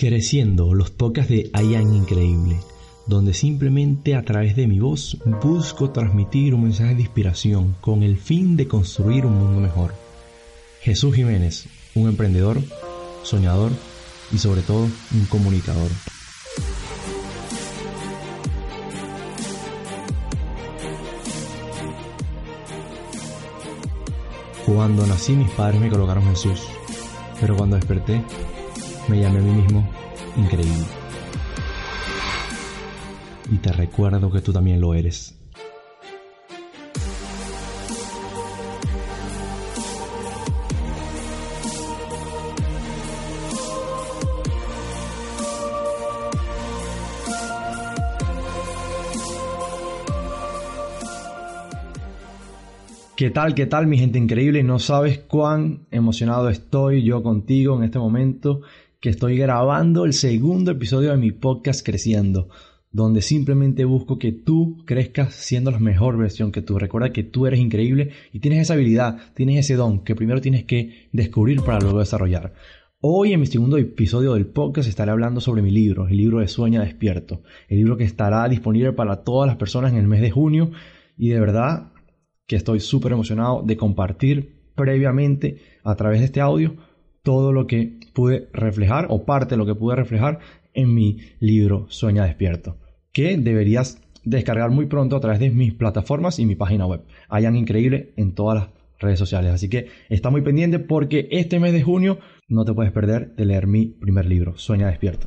Creciendo los podcasts de Ian Increíble, donde simplemente a través de mi voz busco transmitir un mensaje de inspiración con el fin de construir un mundo mejor. Jesús Jiménez, un emprendedor, soñador y sobre todo un comunicador. Cuando nací mis padres me colocaron Jesús, pero cuando desperté me llamé a mí mismo increíble. Y te recuerdo que tú también lo eres. ¿Qué tal? ¿Qué tal mi gente increíble? No sabes cuán emocionado estoy yo contigo en este momento que estoy grabando el segundo episodio de mi podcast Creciendo, donde simplemente busco que tú crezcas siendo la mejor versión que tú. Recuerda que tú eres increíble y tienes esa habilidad, tienes ese don que primero tienes que descubrir para luego desarrollar. Hoy en mi segundo episodio del podcast estaré hablando sobre mi libro, el libro de Sueña Despierto, el libro que estará disponible para todas las personas en el mes de junio y de verdad que estoy súper emocionado de compartir previamente a través de este audio todo lo que pude reflejar o parte de lo que pude reflejar en mi libro Sueña Despierto, que deberías descargar muy pronto a través de mis plataformas y mi página web. Hayan increíble en todas las redes sociales. Así que está muy pendiente porque este mes de junio no te puedes perder de leer mi primer libro, Sueña Despierto.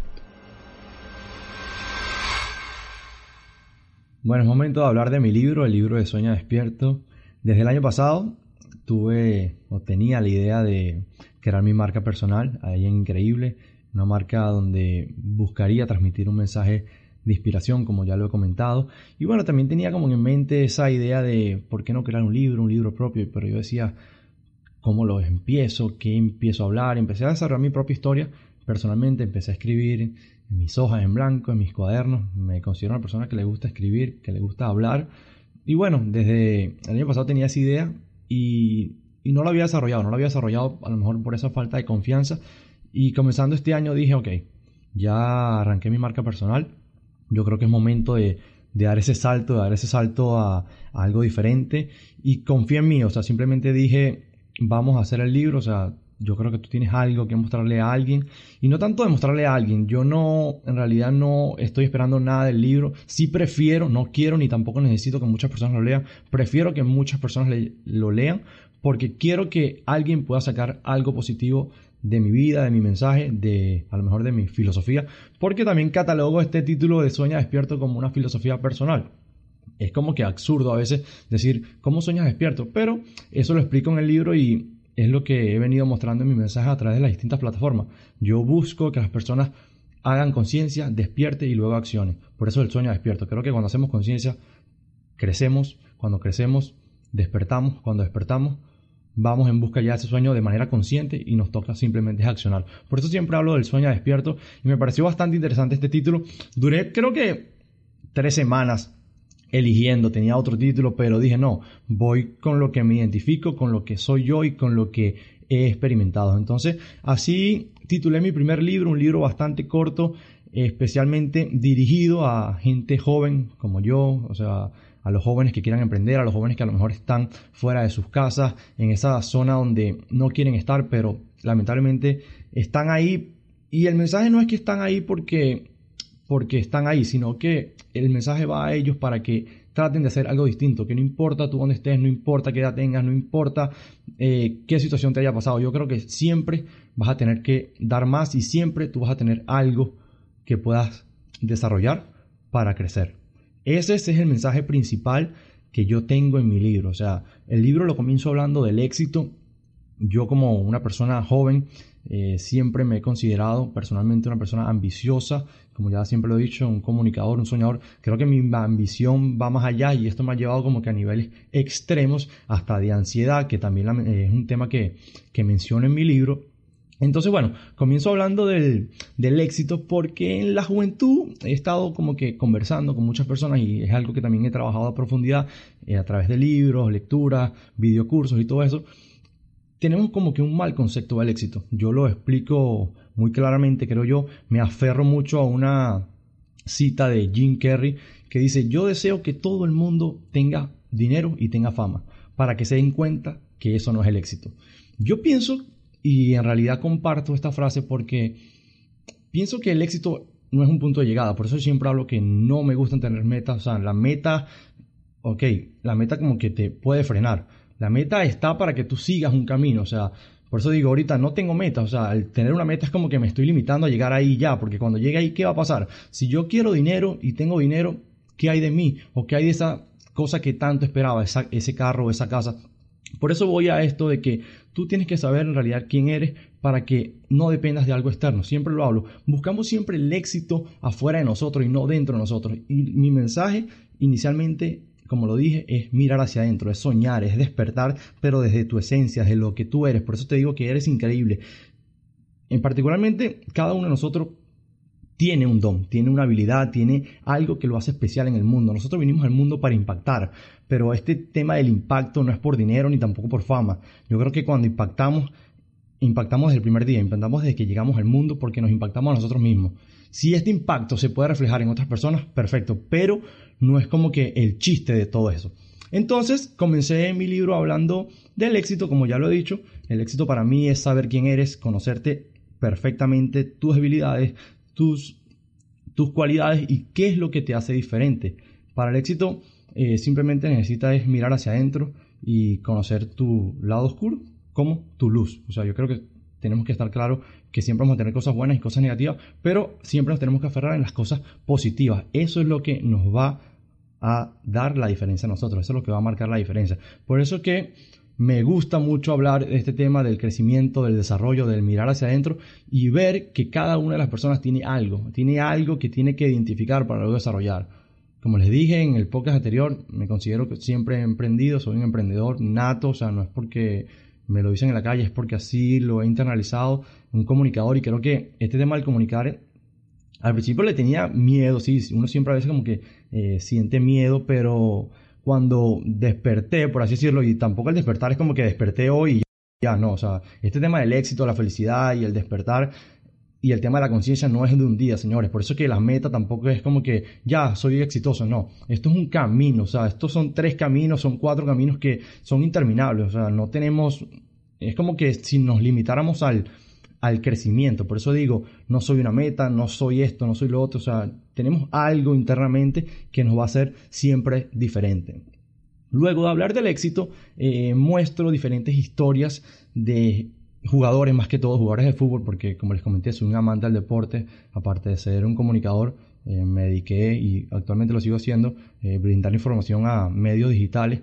Bueno, es momento de hablar de mi libro, el libro de Sueña Despierto. Desde el año pasado tuve o tenía la idea de crear mi marca personal, ahí en Increíble, una marca donde buscaría transmitir un mensaje de inspiración, como ya lo he comentado. Y bueno, también tenía como en mente esa idea de por qué no crear un libro, un libro propio, pero yo decía, ¿cómo lo empiezo? ¿Qué empiezo a hablar? Empecé a desarrollar mi propia historia. Personalmente empecé a escribir mis hojas en blanco, en mis cuadernos. Me considero una persona que le gusta escribir, que le gusta hablar y bueno, desde el año pasado tenía esa idea y, no la había desarrollado, no la había desarrollado a lo mejor por esa falta de confianza. Y comenzando este año dije, ok, ya arranqué mi marca personal, yo creo que es momento de, dar ese salto, de dar ese salto a, a, algo diferente y confié en mí, o sea, simplemente dije, vamos a hacer el libro, o sea, yo creo que tú tienes algo que mostrarle a alguien. Y no tanto demostrarle a alguien. Yo no, en realidad no estoy esperando nada del libro. Sí prefiero, no quiero ni tampoco necesito que muchas personas lo lean. Prefiero que muchas personas lo lean porque quiero que alguien pueda sacar algo positivo de mi vida, de mi mensaje, de a lo mejor de mi filosofía. Porque también catalogo este título de Sueña Despierto como una filosofía personal. Es como que absurdo a veces decir, ¿cómo sueñas despierto? Pero eso lo explico en el libro y es lo que he venido mostrando en mi mensaje a través de las distintas plataformas. Yo busco que las personas hagan conciencia, despierte y luego accionen. Por eso el sueño despierto. Creo que cuando hacemos conciencia, crecemos. Cuando crecemos, despertamos. Cuando despertamos, vamos en busca ya de ese sueño de manera consciente y nos toca simplemente accionar. Por eso siempre hablo del sueño despierto y me pareció bastante interesante este título. Duré creo que tres semanas eligiendo, tenía otro título, pero dije no, voy con lo que me identifico, con lo que soy yo y con lo que he experimentado. Entonces, así titulé mi primer libro, un libro bastante corto, especialmente dirigido a gente joven como yo, o sea, a los jóvenes que quieran emprender, a los jóvenes que a lo mejor están fuera de sus casas, en esa zona donde no quieren estar, pero lamentablemente están ahí. Y el mensaje no es que están ahí porque porque están ahí, sino que el mensaje va a ellos para que traten de hacer algo distinto, que no importa tú dónde estés, no importa qué edad tengas, no importa eh, qué situación te haya pasado, yo creo que siempre vas a tener que dar más y siempre tú vas a tener algo que puedas desarrollar para crecer. Ese, es el mensaje principal que yo tengo en mi libro, o sea, el libro lo comienzo hablando del éxito, yo como una persona joven, Eh, siempre me he considerado personalmente una persona ambiciosa, como ya siempre lo he dicho, un comunicador, un soñador. Creo que mi ambición va más allá y esto me ha llevado como que a niveles extremos, hasta de ansiedad, que también es un tema que, que menciono en mi libro. Entonces, bueno, comienzo hablando del, éxito porque en la juventud he estado como que conversando con muchas personas y es algo que también he trabajado a profundidad eh, a través de libros, lecturas, videocursos y todo eso. Tenemos como que un mal concepto del éxito. Yo lo explico muy claramente, creo yo. Me aferro mucho a una cita de Jim Carrey que dice, yo deseo que todo el mundo tenga dinero y tenga fama para que se den cuenta que eso no es el éxito. Yo pienso y en realidad comparto esta frase porque pienso que el éxito no es un punto de llegada. Por eso siempre hablo que no me gustan tener metas. O sea, la meta, ok, la meta como que te puede frenar. La meta está para que tú sigas un camino. O sea, por eso digo, ahorita no tengo meta. O sea, el tener una meta es como que me estoy limitando a llegar ahí ya. Porque cuando llegue ahí, ¿qué va a pasar? Si yo quiero dinero y tengo dinero, ¿qué hay de mí? ¿O qué hay de esa cosa que tanto esperaba? ese carro, esa casa. Por eso voy a esto de que tú tienes que saber en realidad quién eres para que no dependas de algo externo. Siempre lo hablo. Buscamos siempre el éxito afuera de nosotros y no dentro de nosotros. Y mi mensaje inicialmente, como lo dije, es mirar hacia adentro, es soñar, es despertar, pero desde tu esencia, desde lo que tú eres. Por eso te digo que eres increíble. En particularmente, cada uno de nosotros tiene un don, tiene una habilidad, tiene algo que lo hace especial en el mundo. Nosotros vinimos al mundo para impactar, pero este tema del impacto no es por dinero ni tampoco por fama. Yo creo que cuando impactamos, impactamos desde el primer día, impactamos desde que llegamos al mundo porque nos impactamos a nosotros mismos. Si este impacto se puede reflejar en otras personas, perfecto, pero no es como que el chiste de todo eso. Entonces, comencé mi libro hablando del éxito, como ya lo he dicho. El éxito para mí es saber quién eres, conocerte perfectamente tus habilidades, tus, tus cualidades y qué es lo que te hace diferente. Para el éxito eh, simplemente necesitas mirar hacia adentro y conocer tu lado oscuro como tu luz. O sea, yo creo que tenemos que estar claros que siempre vamos a tener cosas buenas y cosas negativas, pero siempre nos tenemos que aferrar en las cosas positivas. Eso es lo que nos va a dar la diferencia a nosotros, eso es lo que va a marcar la diferencia. Por eso que me gusta mucho hablar de este tema del crecimiento, del desarrollo, del mirar hacia adentro y ver que cada una de las personas tiene algo, tiene algo que tiene que identificar para luego desarrollar. Como les dije en el podcast anterior, me considero que siempre he emprendido, soy un emprendedor nato, o sea, no es porque me lo dicen en la calle, es porque así lo he internalizado, un comunicador y creo que este tema del comunicar al principio le tenía miedo, sí, uno siempre a veces como que eh, siente miedo, pero cuando desperté, por así decirlo, y tampoco el despertar es como que desperté hoy y ya, no, o sea, este tema del éxito, la felicidad y el despertar y el tema de la conciencia no es de un día, señores. Por eso que la meta tampoco es como que ya soy exitoso. No, esto es un camino. O sea, estos son tres caminos, son cuatro caminos que son interminables. O sea, no tenemos. Es como que si nos limitáramos al, al crecimiento. Por eso digo, no soy una meta, no soy esto, no soy lo otro. O sea, tenemos algo internamente que nos va a hacer siempre diferente. Luego de hablar del éxito, eh, muestro diferentes historias de jugadores, más que todo jugadores de fútbol, porque como les comenté, soy un amante del deporte, aparte de ser un comunicador, eh, me dediqué y actualmente lo sigo haciendo, eh, brindar información a medios digitales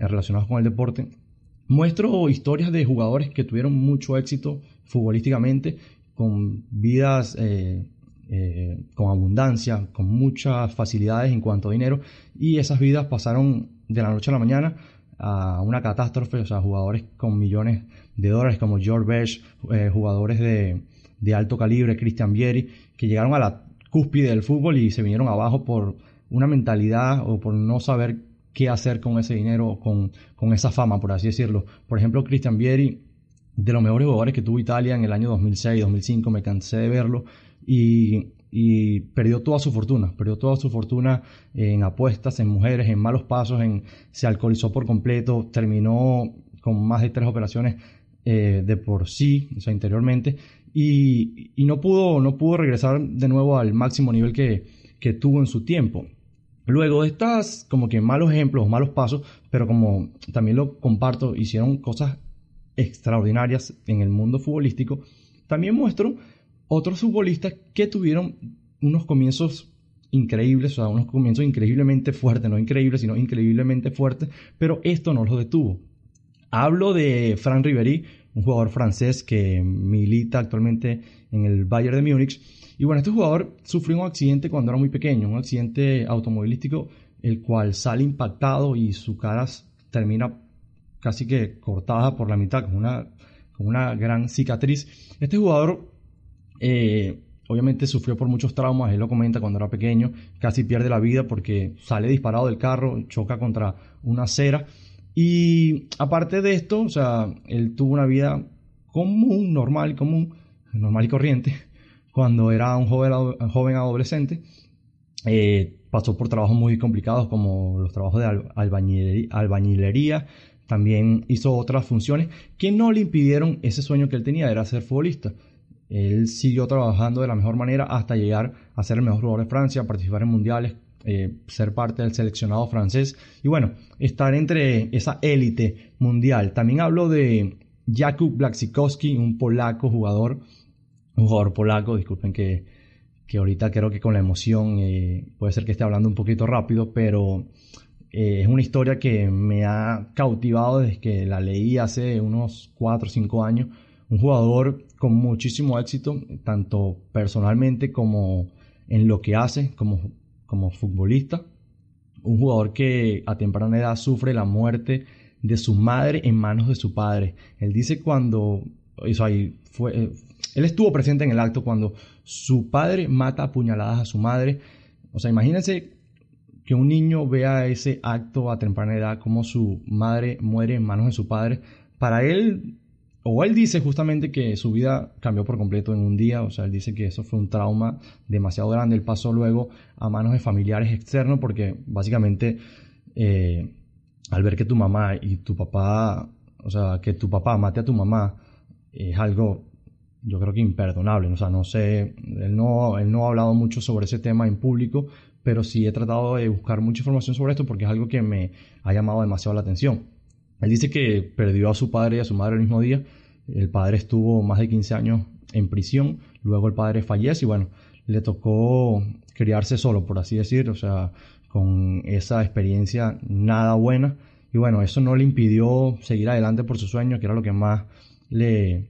relacionados con el deporte. Muestro historias de jugadores que tuvieron mucho éxito futbolísticamente, con vidas eh, eh, con abundancia, con muchas facilidades en cuanto a dinero, y esas vidas pasaron de la noche a la mañana a una catástrofe, o sea, jugadores con millones de dólares como George Best, eh, jugadores de, de, alto calibre, Christian Vieri, que llegaron a la cúspide del fútbol y se vinieron abajo por una mentalidad o por no saber qué hacer con ese dinero, con, con esa fama, por así decirlo. Por ejemplo, Christian Vieri de los mejores jugadores que tuvo Italia en el año 2006, 2005, me cansé de verlo y, perdió toda su fortuna, perdió toda su fortuna en apuestas, en mujeres, en malos pasos, en, se alcoholizó por completo, terminó con más de tres operaciones eh, de por sí, o sea, interiormente, y, no, pudo, no pudo regresar de nuevo al máximo nivel que, que tuvo en su tiempo. Luego de estas como que malos ejemplos, malos pasos, pero como también lo comparto, hicieron cosas extraordinarias en el mundo futbolístico, también muestro otros futbolistas que tuvieron unos comienzos increíbles, o sea, unos comienzos increíblemente fuertes, no increíbles, sino increíblemente fuertes, pero esto no los detuvo. Hablo de Fran Riveri, un jugador francés que milita actualmente en el Bayern de Múnich. Y bueno, este jugador sufrió un accidente cuando era muy pequeño, un accidente automovilístico, el cual sale impactado y su cara termina casi que cortada por la mitad, con una, con una gran cicatriz. Este jugador eh, obviamente sufrió por muchos traumas, él lo comenta cuando era pequeño, casi pierde la vida porque sale disparado del carro, choca contra una acera. Y aparte de esto, o sea, él tuvo una vida común, normal, común, normal y corriente, cuando era un joven, joven adolescente. Eh, pasó por trabajos muy complicados como los trabajos de albañilería, también hizo otras funciones que no le impidieron ese sueño que él tenía, era ser futbolista. Él siguió trabajando de la mejor manera hasta llegar a ser el mejor jugador de Francia, participar en mundiales, eh, ser parte del seleccionado francés y bueno, estar entre esa élite mundial. También hablo de Jakub Blasikowski, un polaco jugador, un jugador polaco, disculpen que, que ahorita creo que con la emoción eh, puede ser que esté hablando un poquito rápido, pero eh, es una historia que me ha cautivado desde que la leí hace unos 4 o 5 años. Un jugador con muchísimo éxito, tanto personalmente como en lo que hace como, como futbolista. Un jugador que a temprana edad sufre la muerte de su madre en manos de su padre. Él dice cuando, fue, eh, él estuvo presente en el acto cuando su padre mata a puñaladas a su madre. O sea, imagínense que un niño vea ese acto a temprana edad, como su madre muere en manos de su padre. Para él o él dice justamente que su vida cambió por completo en un día, o sea, él dice que eso fue un trauma demasiado grande, él pasó luego a manos de familiares externos porque básicamente eh, al ver que tu mamá y tu papá, o sea, que tu papá mate a tu mamá, es algo yo creo que imperdonable, o sea, no sé, él no, él no ha hablado mucho sobre ese tema en público, pero sí he tratado de buscar mucha información sobre esto porque es algo que me ha llamado demasiado la atención. Él dice que perdió a su padre y a su madre el mismo día. El padre estuvo más de 15 años en prisión, luego el padre fallece y bueno, le tocó criarse solo, por así decir, o sea, con esa experiencia nada buena. Y bueno, eso no le impidió seguir adelante por su sueño, que era lo que más le,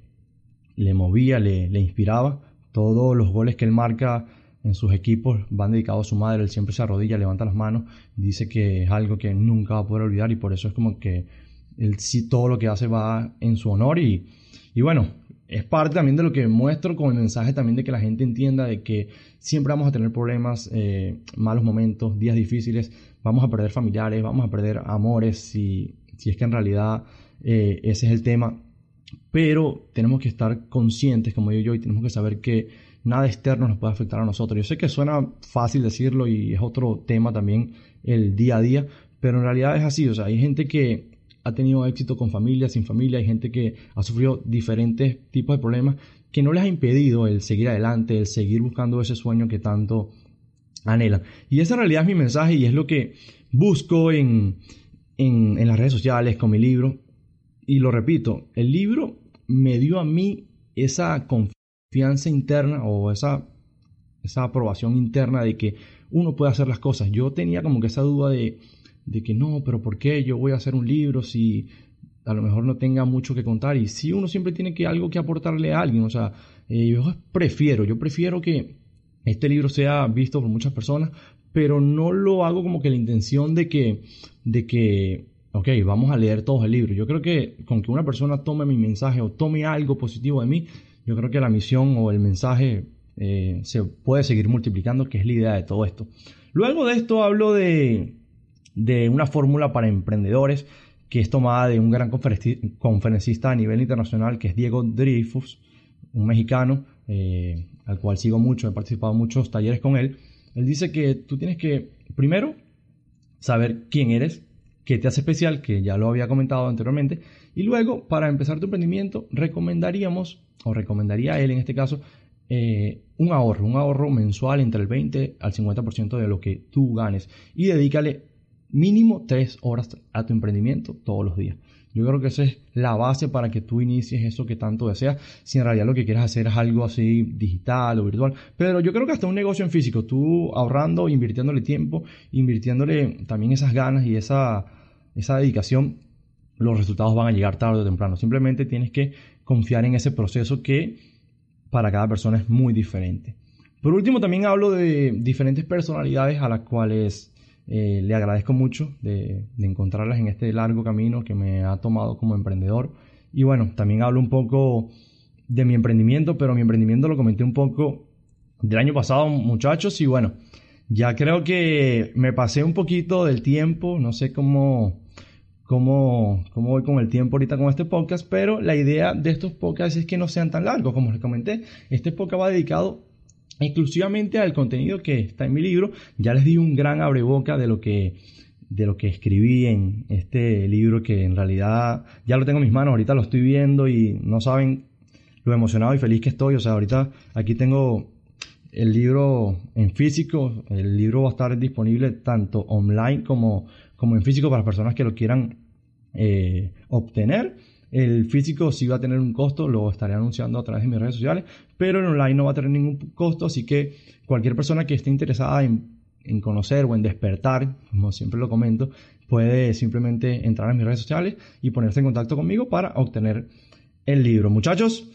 movía, le, le inspiraba. Todos los goles que él marca en sus equipos van dedicados a su madre, él siempre se arrodilla, levanta las manos, dice que es algo que nunca va a poder olvidar y por eso es como que él sí todo lo que hace va en su honor y, y bueno, es parte también de lo que muestro con el mensaje también de que la gente entienda de que siempre vamos a tener problemas, eh, malos momentos, días difíciles, vamos a perder familiares, vamos a perder amores, si, si es que en realidad eh, ese es el tema. Pero tenemos que estar conscientes, como digo yo, y tenemos que saber que nada externo nos puede afectar a nosotros. Yo sé que suena fácil decirlo y es otro tema también el día a día, pero en realidad es así. O sea, hay gente que ha tenido éxito con familia, sin familia, hay gente que ha sufrido diferentes tipos de problemas que no les ha impedido el seguir adelante, el seguir buscando ese sueño que tanto anhelan. Y esa en realidad es mi mensaje y es lo que busco en, en, las redes sociales con mi libro. Y lo repito, el libro me dio a mí esa confianza interna o esa, esa aprobación interna de que uno puede hacer las cosas. Yo tenía como que esa duda de de que no, pero ¿por qué yo voy a hacer un libro si a lo mejor no tenga mucho que contar? Y si uno siempre tiene que algo que aportarle a alguien, o sea, eh, yo prefiero, yo prefiero que este libro sea visto por muchas personas, pero no lo hago como que la intención de que, de que, ok, vamos a leer todos el libro. Yo creo que con que una persona tome mi mensaje o tome algo positivo de mí, yo creo que la misión o el mensaje eh, se puede seguir multiplicando, que es la idea de todo esto. Luego de esto hablo de, de una fórmula para emprendedores que es tomada de un gran conferencista a nivel internacional que es Diego Dreyfus, un mexicano eh, al cual sigo mucho, he participado en muchos talleres con él. Él dice que tú tienes que, primero, saber quién eres, qué te hace especial, que ya lo había comentado anteriormente, y luego, para empezar tu emprendimiento, recomendaríamos, o recomendaría él en este caso, eh, un ahorro, un ahorro mensual entre el 20 al 50% de lo que tú ganes y dedícale mínimo tres horas a tu emprendimiento todos los días. Yo creo que esa es la base para que tú inicies eso que tanto deseas. Si en realidad lo que quieres hacer es algo así digital o virtual. Pero yo creo que hasta un negocio en físico, tú ahorrando, invirtiéndole tiempo, invirtiéndole también esas ganas y esa, esa dedicación, los resultados van a llegar tarde o temprano. Simplemente tienes que confiar en ese proceso que para cada persona es muy diferente. Por último, también hablo de diferentes personalidades a las cuales eh, le agradezco mucho de, encontrarlas en este largo camino que me ha tomado como emprendedor. Y bueno, también hablo un poco de mi emprendimiento, pero mi emprendimiento lo comenté un poco del año pasado, muchachos, y bueno, ya creo que me pasé un poquito del tiempo, no sé cómo, cómo, cómo voy con el tiempo ahorita con este podcast, pero la idea de estos podcasts es que no sean tan largos, como les comenté, este podcast va dedicado exclusivamente al contenido que está en mi libro. Ya les di un gran abreboca de lo que de lo que escribí en este libro que en realidad ya lo tengo en mis manos, ahorita lo estoy viendo y no saben lo emocionado y feliz que estoy, o sea, ahorita aquí tengo el libro en físico, el libro va a estar disponible tanto online como, como en físico para personas que lo quieran eh, obtener. El físico sí va a tener un costo, lo estaré anunciando a través de mis redes sociales, pero el online no va a tener ningún costo, así que cualquier persona que esté interesada en, conocer o en despertar, como siempre lo comento, puede simplemente entrar a mis redes sociales y ponerse en contacto conmigo para obtener el libro. Muchachos,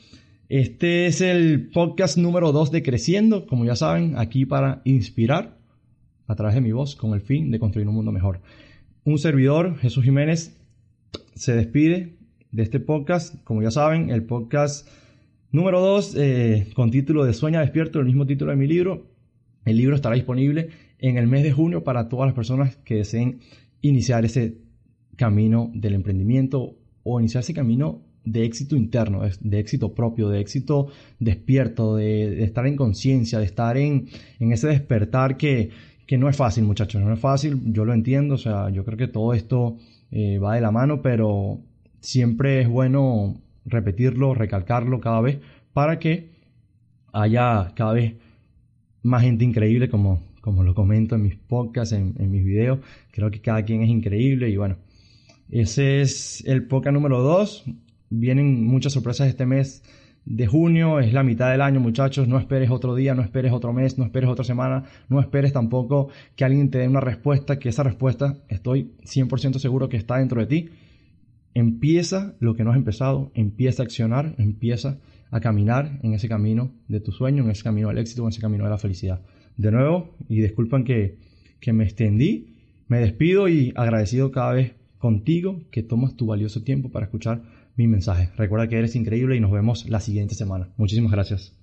este es el podcast número 2 de Creciendo, como ya saben, aquí para inspirar a través de mi voz con el fin de construir un mundo mejor. Un servidor, Jesús Jiménez, se despide de este podcast. Como ya saben, el podcast número 2 eh, con título de Sueña Despierto, el mismo título de mi libro. El libro estará disponible en el mes de junio para todas las personas que deseen iniciar ese camino del emprendimiento o iniciar ese camino de éxito interno, de éxito propio, de éxito despierto, de, estar en conciencia, de estar en, ese despertar que, que, no es fácil, muchachos, no es fácil, yo lo entiendo, o sea, yo creo que todo esto eh, va de la mano, pero siempre es bueno repetirlo, recalcarlo cada vez para que haya cada vez más gente increíble como, como lo comento en mis podcasts, en, mis videos. Creo que cada quien es increíble y bueno, ese es el podcast número 2. Vienen muchas sorpresas este mes de junio, es la mitad del año muchachos, no esperes otro día, no esperes otro mes, no esperes otra semana, no esperes tampoco que alguien te dé una respuesta, que esa respuesta estoy 100% seguro que está dentro de ti Empieza lo que no has empezado, empieza a accionar, empieza a caminar en ese camino de tu sueño, en ese camino al éxito, en ese camino de la felicidad. De nuevo, y disculpan que, que me extendí, me despido y agradecido cada vez contigo que tomas tu valioso tiempo para escuchar mi mensaje. Recuerda que eres increíble y nos vemos la siguiente semana. Muchísimas gracias.